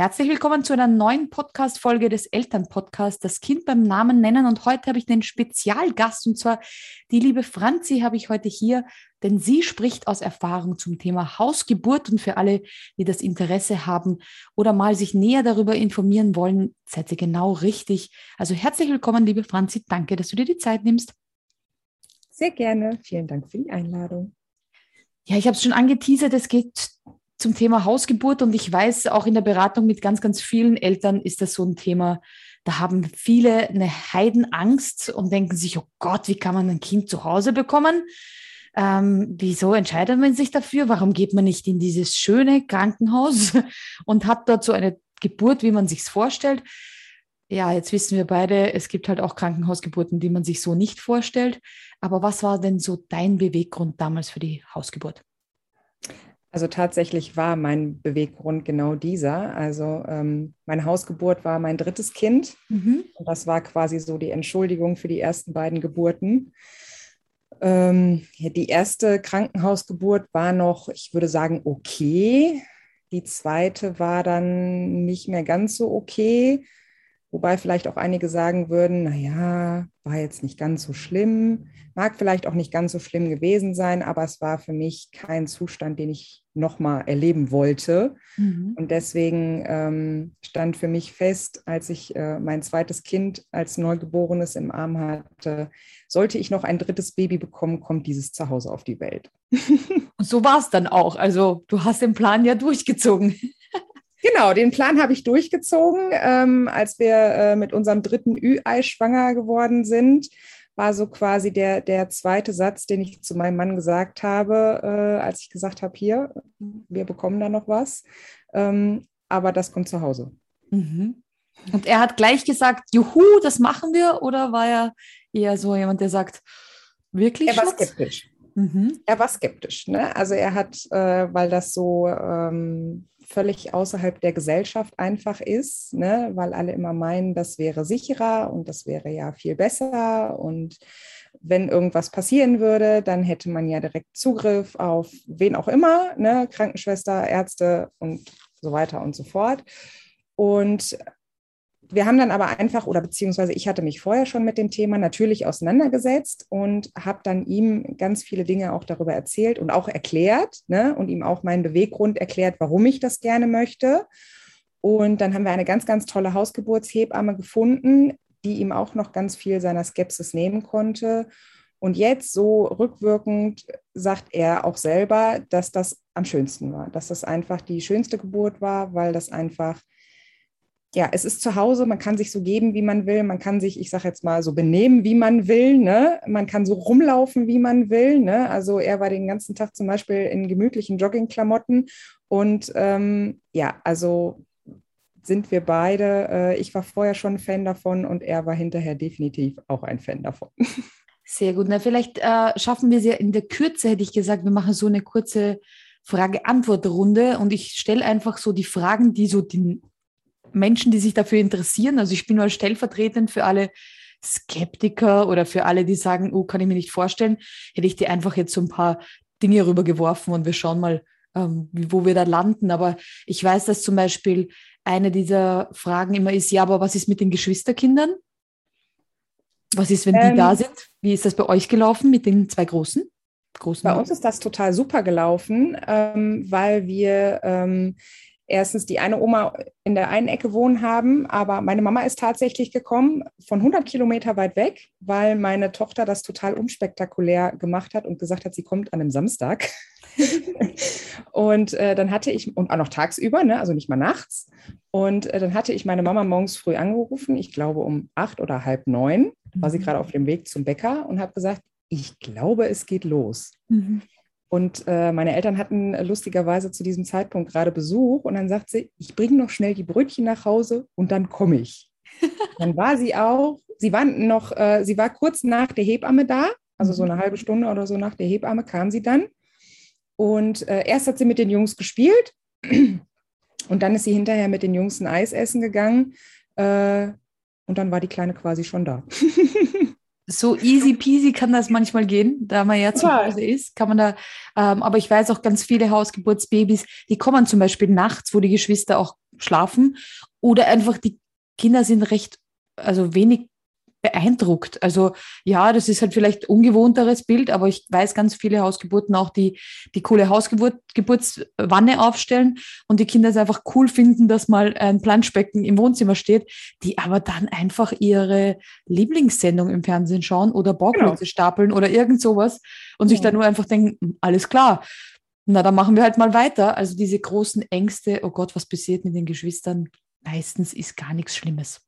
Herzlich willkommen zu einer neuen Podcast-Folge des Elternpodcasts, das Kind beim Namen nennen. Und heute habe ich einen Spezialgast und zwar die liebe Franzi habe ich heute hier, denn sie spricht aus Erfahrung zum Thema Hausgeburt und für alle, die das Interesse haben oder mal sich näher darüber informieren wollen, seid ihr genau richtig. Also herzlich willkommen, liebe Franzi. Danke, dass du dir die Zeit nimmst. Sehr gerne. Vielen Dank für die Einladung. Ja, ich habe es schon angeteasert, es geht zum Thema Hausgeburt und ich weiß, auch in der Beratung mit ganz, ganz vielen Eltern ist das so ein Thema. Da haben viele eine Heidenangst und denken sich, oh Gott, wie kann man ein Kind zu Hause bekommen? Ähm, wieso entscheidet man sich dafür? Warum geht man nicht in dieses schöne Krankenhaus und hat dort so eine Geburt, wie man sich vorstellt? Ja, jetzt wissen wir beide, es gibt halt auch Krankenhausgeburten, die man sich so nicht vorstellt. Aber was war denn so dein Beweggrund damals für die Hausgeburt? Also tatsächlich war mein Beweggrund genau dieser. Also ähm, meine Hausgeburt war mein drittes Kind. Mhm. Und das war quasi so die Entschuldigung für die ersten beiden Geburten. Ähm, die erste Krankenhausgeburt war noch, ich würde sagen, okay. Die zweite war dann nicht mehr ganz so okay. Wobei vielleicht auch einige sagen würden, naja, war jetzt nicht ganz so schlimm, mag vielleicht auch nicht ganz so schlimm gewesen sein, aber es war für mich kein Zustand, den ich nochmal erleben wollte. Mhm. Und deswegen ähm, stand für mich fest, als ich äh, mein zweites Kind als Neugeborenes im Arm hatte, sollte ich noch ein drittes Baby bekommen, kommt dieses zu Hause auf die Welt. Und so war es dann auch. Also du hast den Plan ja durchgezogen. Genau, den Plan habe ich durchgezogen. Ähm, als wir äh, mit unserem dritten Ü-Ei schwanger geworden sind, war so quasi der, der zweite Satz, den ich zu meinem Mann gesagt habe, äh, als ich gesagt habe, hier, wir bekommen da noch was. Ähm, aber das kommt zu Hause. Mhm. Und er hat gleich gesagt, juhu, das machen wir, oder war er eher so jemand, der sagt, wirklich? Er war skeptisch. Mhm. Er war skeptisch. Ne? Also er hat, äh, weil das so ähm, völlig außerhalb der Gesellschaft einfach ist, ne? weil alle immer meinen, das wäre sicherer und das wäre ja viel besser. Und wenn irgendwas passieren würde, dann hätte man ja direkt Zugriff auf wen auch immer, ne? Krankenschwester, Ärzte und so weiter und so fort. Und wir haben dann aber einfach, oder beziehungsweise ich hatte mich vorher schon mit dem Thema natürlich auseinandergesetzt und habe dann ihm ganz viele Dinge auch darüber erzählt und auch erklärt ne, und ihm auch meinen Beweggrund erklärt, warum ich das gerne möchte. Und dann haben wir eine ganz, ganz tolle Hausgeburtshebamme gefunden, die ihm auch noch ganz viel seiner Skepsis nehmen konnte. Und jetzt so rückwirkend sagt er auch selber, dass das am schönsten war, dass das einfach die schönste Geburt war, weil das einfach ja, es ist zu Hause, man kann sich so geben, wie man will, man kann sich, ich sage jetzt mal, so benehmen, wie man will, ne? man kann so rumlaufen, wie man will. Ne? Also er war den ganzen Tag zum Beispiel in gemütlichen Joggingklamotten und ähm, ja, also sind wir beide, äh, ich war vorher schon Fan davon und er war hinterher definitiv auch ein Fan davon. Sehr gut. Na, vielleicht äh, schaffen wir es ja in der Kürze, hätte ich gesagt, wir machen so eine kurze Frage-Antwort-Runde und ich stelle einfach so die Fragen, die so den Menschen, die sich dafür interessieren. Also ich bin nur stellvertretend für alle Skeptiker oder für alle, die sagen, oh, kann ich mir nicht vorstellen, hätte ich dir einfach jetzt so ein paar Dinge rübergeworfen und wir schauen mal, ähm, wo wir da landen. Aber ich weiß, dass zum Beispiel eine dieser Fragen immer ist, ja, aber was ist mit den Geschwisterkindern? Was ist, wenn die ähm, da sind? Wie ist das bei euch gelaufen mit den zwei Großen? Großen bei uns ist das total super gelaufen, ähm, weil wir ähm, erstens die eine Oma in der einen Ecke wohnen haben, aber meine Mama ist tatsächlich gekommen von 100 Kilometer weit weg, weil meine Tochter das total unspektakulär gemacht hat und gesagt hat, sie kommt an einem Samstag. und äh, dann hatte ich, und auch noch tagsüber, ne, also nicht mal nachts. Und äh, dann hatte ich meine Mama morgens früh angerufen, ich glaube um acht oder halb neun, war sie mhm. gerade auf dem Weg zum Bäcker und habe gesagt, ich glaube, es geht los. Mhm. Und äh, meine Eltern hatten lustigerweise zu diesem Zeitpunkt gerade Besuch und dann sagt sie, ich bringe noch schnell die Brötchen nach Hause und dann komme ich. dann war sie auch, sie war noch, äh, sie war kurz nach der Hebamme da, also so eine halbe Stunde oder so nach der Hebamme kam sie dann. Und äh, erst hat sie mit den Jungs gespielt und dann ist sie hinterher mit den Jungs ein Eis essen gegangen. Äh, und dann war die Kleine quasi schon da. so easy peasy kann das manchmal gehen, da man ja zu Hause ist, kann man da, ähm, aber ich weiß auch ganz viele Hausgeburtsbabys, die kommen zum Beispiel nachts, wo die Geschwister auch schlafen oder einfach die Kinder sind recht, also wenig beeindruckt. Also ja, das ist halt vielleicht ungewohnteres Bild, aber ich weiß ganz viele Hausgeburten auch, die die coole Hausgeburtswanne aufstellen und die Kinder es einfach cool finden, dass mal ein Planschbecken im Wohnzimmer steht, die aber dann einfach ihre Lieblingssendung im Fernsehen schauen oder Bauklötze genau. stapeln oder irgend sowas und sich dann nur einfach denken, hm, alles klar. Na, dann machen wir halt mal weiter. Also diese großen Ängste, oh Gott, was passiert mit den Geschwistern? Meistens ist gar nichts Schlimmes.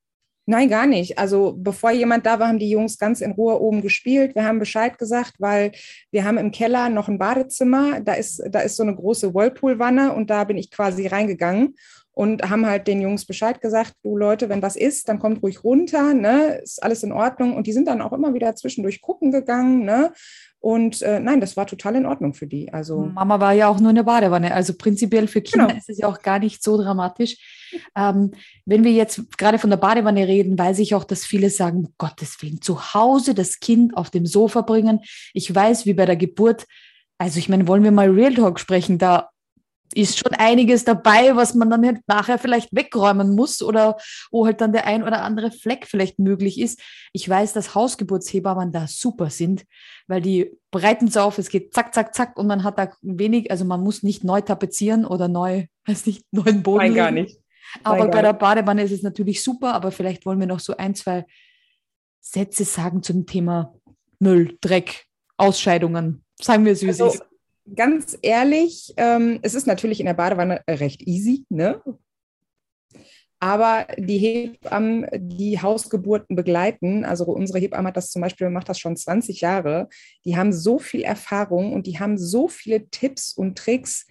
Nein, gar nicht. Also bevor jemand da war, haben die Jungs ganz in Ruhe oben gespielt. Wir haben Bescheid gesagt, weil wir haben im Keller noch ein Badezimmer. Da ist, da ist so eine große Whirlpool-Wanne und da bin ich quasi reingegangen und haben halt den Jungs Bescheid gesagt, du Leute, wenn was ist, dann kommt ruhig runter, ne? Ist alles in Ordnung. Und die sind dann auch immer wieder zwischendurch gucken gegangen, ne? Und äh, nein, das war total in Ordnung für die. Also Mama war ja auch nur in der Badewanne. Also prinzipiell für Kinder genau. ist es ja auch gar nicht so dramatisch. Ähm, wenn wir jetzt gerade von der Badewanne reden, weiß ich auch, dass viele sagen, um Gottes Willen, zu Hause das Kind auf dem Sofa bringen. Ich weiß, wie bei der Geburt. Also ich meine, wollen wir mal Real Talk sprechen? Da ist schon einiges dabei, was man dann halt nachher vielleicht wegräumen muss oder wo halt dann der ein oder andere Fleck vielleicht möglich ist. Ich weiß, dass Hausgeburtshebammen da super sind, weil die breiten es auf, es geht zack, zack, zack und man hat da wenig, also man muss nicht neu tapezieren oder neu, weiß nicht, neuen Boden. Nein, gar nicht. Nein, aber bei der Badewanne ist es natürlich super, aber vielleicht wollen wir noch so ein, zwei Sätze sagen zum Thema Müll, Dreck, Ausscheidungen. Sagen wir es, wie also, es ist ganz ehrlich, ähm, es ist natürlich in der Badewanne recht easy, ne? Aber die Hebammen, die Hausgeburten begleiten, also unsere Hebamme hat das zum Beispiel, macht das schon 20 Jahre, die haben so viel Erfahrung und die haben so viele Tipps und Tricks,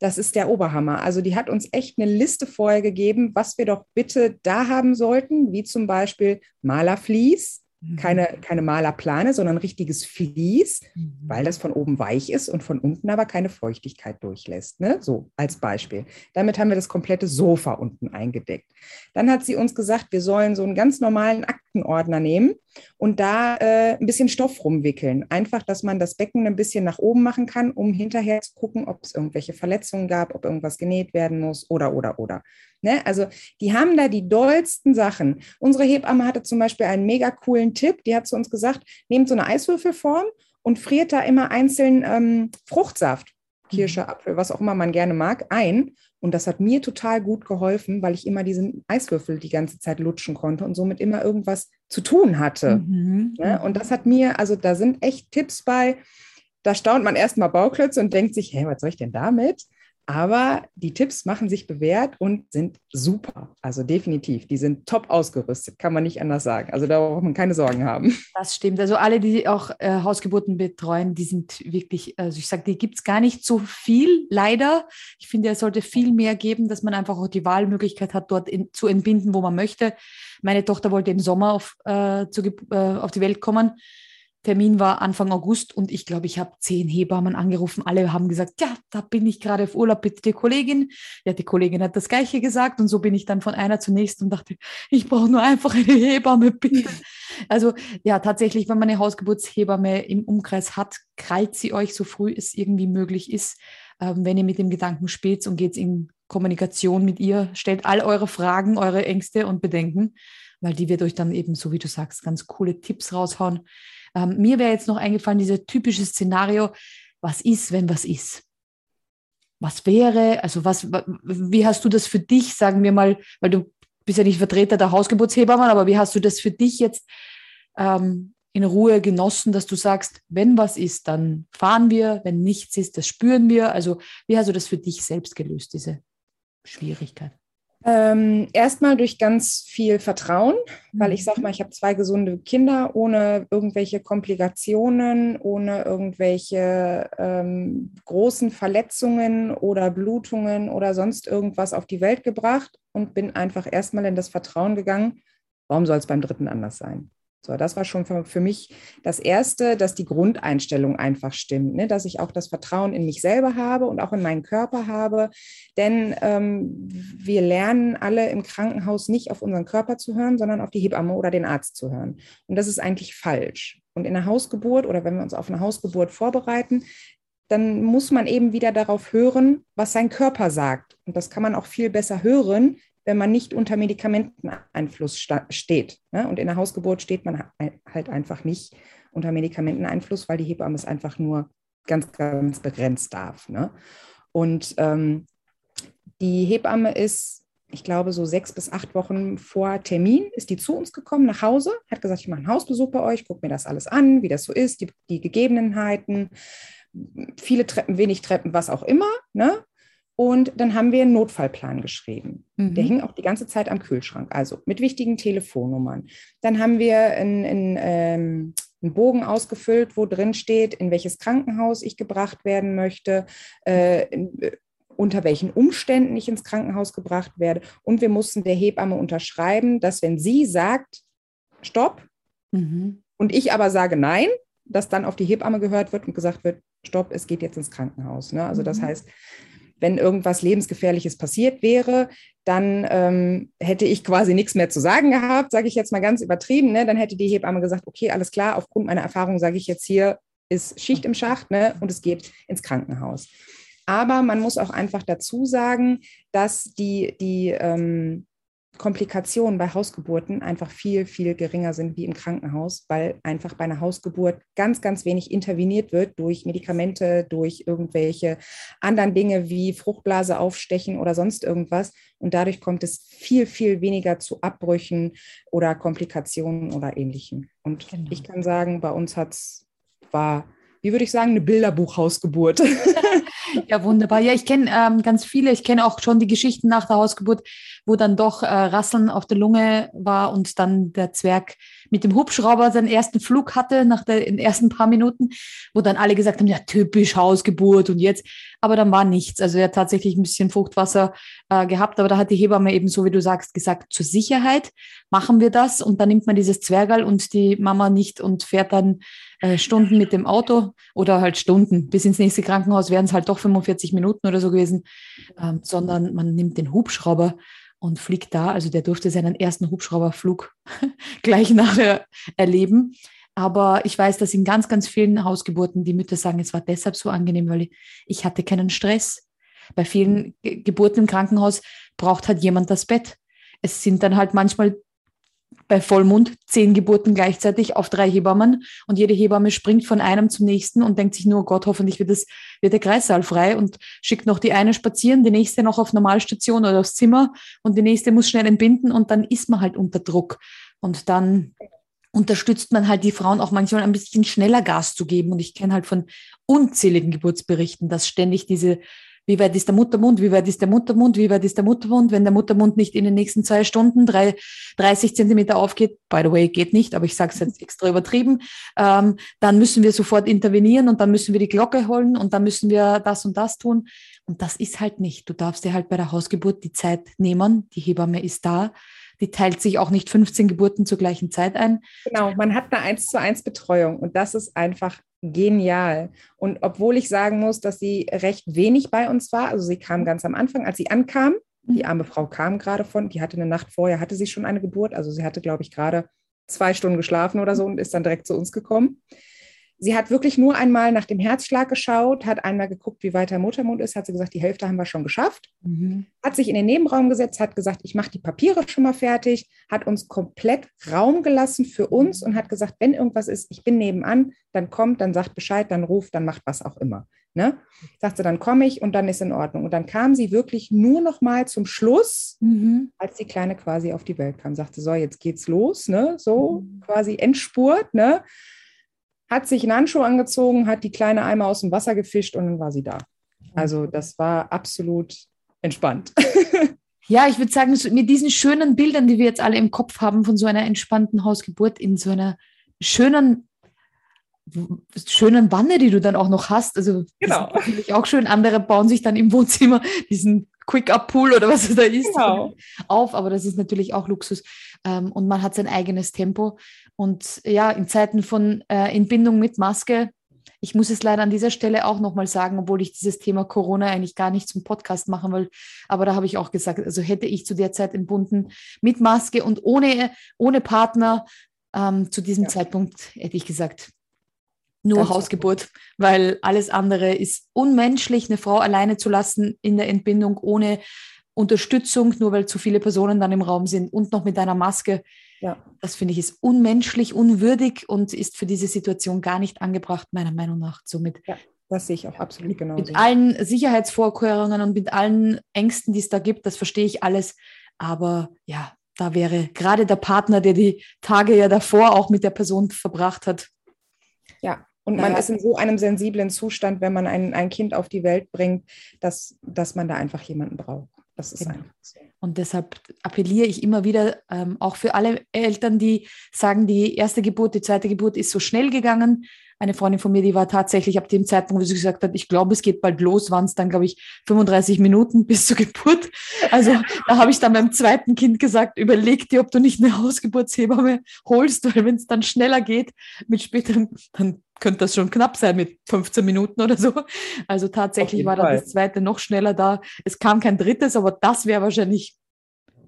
das ist der Oberhammer. Also die hat uns echt eine Liste vorher gegeben, was wir doch bitte da haben sollten, wie zum Beispiel Malerflies. Keine, keine Malerplane, sondern richtiges Vlies, mhm. weil das von oben weich ist und von unten aber keine Feuchtigkeit durchlässt. Ne? So als Beispiel. Damit haben wir das komplette Sofa unten eingedeckt. Dann hat sie uns gesagt, wir sollen so einen ganz normalen Aktenordner nehmen und da äh, ein bisschen Stoff rumwickeln. Einfach, dass man das Becken ein bisschen nach oben machen kann, um hinterher zu gucken, ob es irgendwelche Verletzungen gab, ob irgendwas genäht werden muss oder, oder, oder. Ne? Also die haben da die dollsten Sachen. Unsere Hebamme hatte zum Beispiel einen mega coolen Tipp. Die hat zu uns gesagt, nehmt so eine Eiswürfelform und friert da immer einzeln ähm, Fruchtsaft, Kirsche, mhm. Apfel, was auch immer man gerne mag, ein. Und das hat mir total gut geholfen, weil ich immer diesen Eiswürfel die ganze Zeit lutschen konnte und somit immer irgendwas zu tun hatte. Mhm. Ne? Und das hat mir, also da sind echt Tipps bei. Da staunt man erstmal Bauklötze und denkt sich, hey, was soll ich denn damit? Aber die Tipps machen sich bewährt und sind super. Also definitiv, die sind top ausgerüstet, kann man nicht anders sagen. Also da braucht man keine Sorgen haben. Das stimmt. Also alle, die auch äh, Hausgeburten betreuen, die sind wirklich, also ich sage, die gibt es gar nicht so viel, leider. Ich finde, es sollte viel mehr geben, dass man einfach auch die Wahlmöglichkeit hat, dort in, zu entbinden, wo man möchte. Meine Tochter wollte im Sommer auf, äh, zu, äh, auf die Welt kommen Termin war Anfang August und ich glaube, ich habe zehn Hebammen angerufen. Alle haben gesagt, ja, da bin ich gerade auf Urlaub, bitte die Kollegin. Ja, die Kollegin hat das Gleiche gesagt und so bin ich dann von einer zur nächsten und dachte, ich brauche nur einfach eine Hebamme, bitte. Also ja, tatsächlich, wenn man eine Hausgeburtshebamme im Umkreis hat, krallt sie euch so früh es irgendwie möglich ist. Ähm, wenn ihr mit dem Gedanken spielt und geht in Kommunikation mit ihr, stellt all eure Fragen, eure Ängste und Bedenken, weil die wird euch dann eben, so wie du sagst, ganz coole Tipps raushauen ähm, mir wäre jetzt noch eingefallen, dieses typische Szenario, was ist, wenn was ist? Was wäre, also was, wie hast du das für dich, sagen wir mal, weil du bist ja nicht Vertreter der Hausgeburtshebamme, aber wie hast du das für dich jetzt ähm, in Ruhe genossen, dass du sagst, wenn was ist, dann fahren wir, wenn nichts ist, das spüren wir. Also wie hast du das für dich selbst gelöst, diese Schwierigkeit? Ähm, erstmal durch ganz viel Vertrauen, weil ich sage mhm. mal, ich habe zwei gesunde Kinder ohne irgendwelche Komplikationen, ohne irgendwelche ähm, großen Verletzungen oder Blutungen oder sonst irgendwas auf die Welt gebracht und bin einfach erstmal in das Vertrauen gegangen, warum soll es beim dritten anders sein? So, das war schon für, für, mich das Erste, dass die Grundeinstellung einfach stimmt, ne? dass ich auch das Vertrauen in mich selber habe und auch in meinen Körper habe. Denn ähm, wir lernen alle im Krankenhaus nicht auf unseren Körper zu hören, sondern auf die Hebamme oder den Arzt zu hören. Und das ist eigentlich falsch. Und in der Hausgeburt oder wenn wir uns auf eine Hausgeburt vorbereiten, dann muss man eben wieder darauf hören, was sein Körper sagt. Und das kann man auch viel besser hören, wenn man nicht unter Medikamenteneinfluss steht. Ne? Und in der Hausgeburt steht man halt einfach nicht unter Medikamenteneinfluss, weil die Hebamme es einfach nur ganz, ganz begrenzt darf. Ne? Und ähm, die Hebamme ist ich glaube, so sechs bis acht Wochen vor Termin ist die zu uns gekommen nach Hause, hat gesagt, ich mache einen Hausbesuch bei euch, gucke mir das alles an, wie das so ist, die, die Gegebenheiten, viele Treppen, wenig Treppen, was auch immer. Ne? Und dann haben wir einen Notfallplan geschrieben. Mhm. Der hing auch die ganze Zeit am Kühlschrank, also mit wichtigen Telefonnummern. Dann haben wir einen, einen, ähm, einen Bogen ausgefüllt, wo drin steht, in welches Krankenhaus ich gebracht werden möchte, äh, unter welchen Umständen ich ins Krankenhaus gebracht werde. Und wir mussten der Hebamme unterschreiben, dass wenn sie sagt, stopp, mhm. und ich aber sage nein, dass dann auf die Hebamme gehört wird und gesagt wird, stopp, es geht jetzt ins Krankenhaus. Ne? Also das mhm. heißt, wenn irgendwas Lebensgefährliches passiert wäre, dann ähm, hätte ich quasi nichts mehr zu sagen gehabt, sage ich jetzt mal ganz übertrieben. Ne? Dann hätte die Hebamme gesagt, okay, alles klar, aufgrund meiner Erfahrung sage ich jetzt hier, ist Schicht im Schacht ne? und es geht ins Krankenhaus. Aber man muss auch einfach dazu sagen, dass die, die ähm, Komplikationen bei Hausgeburten einfach viel, viel geringer sind wie im Krankenhaus, weil einfach bei einer Hausgeburt ganz, ganz wenig interveniert wird durch Medikamente, durch irgendwelche anderen Dinge wie Fruchtblase aufstechen oder sonst irgendwas. Und dadurch kommt es viel, viel weniger zu Abbrüchen oder Komplikationen oder ähnlichem. Und genau. ich kann sagen, bei uns hat es, war wie würde ich sagen, eine Bilderbuchhausgeburt. ja, wunderbar. Ja, ich kenne ähm, ganz viele. Ich kenne auch schon die Geschichten nach der Hausgeburt, wo dann doch äh, Rasseln auf der Lunge war und dann der Zwerg mit dem Hubschrauber seinen ersten Flug hatte nach der, den ersten paar Minuten, wo dann alle gesagt haben, ja, typisch Hausgeburt und jetzt. Aber dann war nichts. Also er hat tatsächlich ein bisschen Fruchtwasser äh, gehabt, aber da hat die Hebamme eben, so wie du sagst, gesagt, zur Sicherheit machen wir das und dann nimmt man dieses Zwergal und die Mama nicht und fährt dann äh, Stunden mit dem Auto oder halt Stunden. Bis ins nächste Krankenhaus wären es halt doch 45 Minuten oder so gewesen, ähm, sondern man nimmt den Hubschrauber und fliegt da. Also der durfte seinen ersten Hubschrauberflug gleich nachher erleben. Aber ich weiß, dass in ganz, ganz vielen Hausgeburten die Mütter sagen, es war deshalb so angenehm, weil ich hatte keinen Stress. Bei vielen Geburten im Krankenhaus braucht halt jemand das Bett. Es sind dann halt manchmal bei Vollmond zehn Geburten gleichzeitig auf drei Hebammen und jede Hebamme springt von einem zum nächsten und denkt sich nur, oh Gott, hoffentlich wird, das, wird der Kreissaal frei und schickt noch die eine spazieren, die nächste noch auf Normalstation oder aufs Zimmer und die nächste muss schnell entbinden und dann ist man halt unter Druck. Und dann unterstützt man halt die Frauen auch manchmal ein bisschen schneller Gas zu geben. Und ich kenne halt von unzähligen Geburtsberichten, dass ständig diese wie weit ist der Muttermund, wie weit ist der Muttermund, wie weit ist der Muttermund, wenn der Muttermund nicht in den nächsten zwei Stunden drei, 30 Zentimeter aufgeht, by the way, geht nicht, aber ich sage es jetzt extra übertrieben, ähm, dann müssen wir sofort intervenieren und dann müssen wir die Glocke holen und dann müssen wir das und das tun. Und das ist halt nicht. Du darfst dir halt bei der Hausgeburt die Zeit nehmen, die Hebamme ist da, die teilt sich auch nicht 15 Geburten zur gleichen Zeit ein. Genau, man hat eine 1 zu 1 Betreuung und das ist einfach genial. Und obwohl ich sagen muss, dass sie recht wenig bei uns war, also sie kam ganz am Anfang, als sie ankam, die mhm. arme Frau kam gerade von, die hatte eine Nacht vorher, hatte sie schon eine Geburt, also sie hatte, glaube ich, gerade zwei Stunden geschlafen oder so und ist dann direkt zu uns gekommen. Sie hat wirklich nur einmal nach dem Herzschlag geschaut, hat einmal geguckt, wie weit der Muttermund ist, hat sie gesagt, die Hälfte haben wir schon geschafft, mhm. hat sich in den Nebenraum gesetzt, hat gesagt, ich mache die Papiere schon mal fertig, hat uns komplett Raum gelassen für uns und hat gesagt, wenn irgendwas ist, ich bin nebenan, dann kommt, dann sagt Bescheid, dann ruft, dann macht was auch immer. Ne? Sagt sie, dann komme ich und dann ist in Ordnung. Und dann kam sie wirklich nur noch mal zum Schluss, mhm. als die Kleine quasi auf die Welt kam. Sagte, so, jetzt geht's los, ne? So mhm. quasi Endspurt, ne? Hat sich einen Handschuh angezogen, hat die kleine Eimer aus dem Wasser gefischt und dann war sie da. Also das war absolut entspannt. Ja, ich würde sagen, mit diesen schönen Bildern, die wir jetzt alle im Kopf haben, von so einer entspannten Hausgeburt in so einer schönen, schönen Wanne, die du dann auch noch hast. Also genau. natürlich auch schön. Andere bauen sich dann im Wohnzimmer diesen Quick-Up-Pool oder was es da ist genau. auf, aber das ist natürlich auch Luxus. Ähm, und man hat sein eigenes Tempo. Und ja, in Zeiten von äh, Entbindung mit Maske, ich muss es leider an dieser Stelle auch nochmal sagen, obwohl ich dieses Thema Corona eigentlich gar nicht zum Podcast machen will, aber da habe ich auch gesagt, also hätte ich zu der Zeit entbunden mit Maske und ohne, ohne Partner, ähm, zu diesem ja. Zeitpunkt hätte ich gesagt, nur Ganz Hausgeburt, weil alles andere ist unmenschlich, eine Frau alleine zu lassen in der Entbindung ohne Unterstützung, nur weil zu viele Personen dann im Raum sind und noch mit einer Maske. Ja. Das finde ich ist unmenschlich, unwürdig und ist für diese Situation gar nicht angebracht, meiner Meinung nach. Somit ja, das sehe ich auch absolut genau. Mit allen Sicherheitsvorkehrungen und mit allen Ängsten, die es da gibt, das verstehe ich alles. Aber ja, da wäre gerade der Partner, der die Tage ja davor auch mit der Person verbracht hat. Ja, und man ja. ist in so einem sensiblen Zustand, wenn man ein, ein Kind auf die Welt bringt, dass, dass man da einfach jemanden braucht. Das ist genau. einfach so. Und deshalb appelliere ich immer wieder, ähm, auch für alle Eltern, die sagen, die erste Geburt, die zweite Geburt ist so schnell gegangen. Eine Freundin von mir, die war tatsächlich ab dem Zeitpunkt, wo sie gesagt hat, ich glaube, es geht bald los, waren es dann, glaube ich, 35 Minuten bis zur Geburt. Also da habe ich dann meinem zweiten Kind gesagt, überleg dir, ob du nicht eine Hausgeburtshebamme holst, weil wenn es dann schneller geht mit späteren, dann könnte das schon knapp sein mit 15 Minuten oder so. Also tatsächlich war dann das zweite noch schneller da. Es kam kein drittes, aber das wäre wahrscheinlich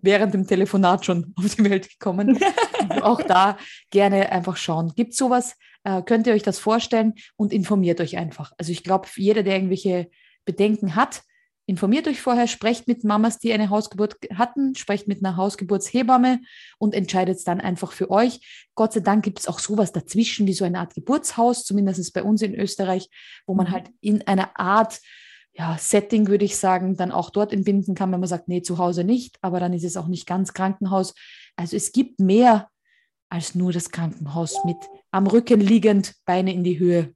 während dem Telefonat schon auf die Welt gekommen. also auch da gerne einfach schauen. Gibt es sowas? Äh, könnt ihr euch das vorstellen und informiert euch einfach. Also ich glaube, jeder, der irgendwelche Bedenken hat, informiert euch vorher, sprecht mit Mamas, die eine Hausgeburt hatten, sprecht mit einer Hausgeburtshebamme und entscheidet es dann einfach für euch. Gott sei Dank gibt es auch sowas dazwischen, wie so eine Art Geburtshaus, zumindest bei uns in Österreich, wo man mhm. halt in einer Art ja, Setting, würde ich sagen, dann auch dort entbinden kann, wenn man sagt, nee, zu Hause nicht, aber dann ist es auch nicht ganz Krankenhaus. Also es gibt mehr als nur das Krankenhaus mit am Rücken liegend, Beine in die Höhe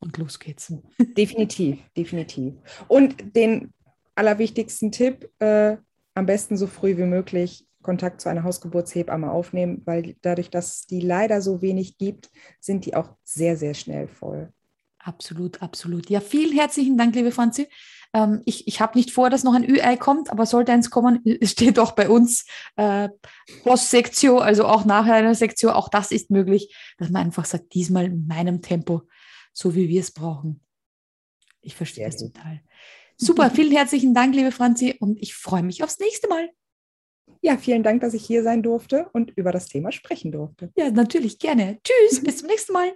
und los geht's. Definitiv, definitiv. Und den allerwichtigsten Tipp, äh, am besten so früh wie möglich Kontakt zu einer Hausgeburtshebamme aufnehmen, weil dadurch, dass es die leider so wenig gibt, sind die auch sehr, sehr schnell voll. Absolut, absolut. Ja, vielen herzlichen Dank, liebe Franzi. Ähm, ich ich habe nicht vor, dass noch ein Ü-Ei kommt, aber sollte eins kommen, es steht auch bei uns äh, Postsektio, also auch nachher einer Sektion, auch das ist möglich, dass man einfach sagt, diesmal in meinem Tempo so wie wir es brauchen. Ich verstehe es total. Super, vielen herzlichen Dank, liebe Franzi, und ich freue mich aufs nächste Mal. Ja, vielen Dank, dass ich hier sein durfte und über das Thema sprechen durfte. Ja, natürlich gerne. Tschüss, bis zum nächsten Mal.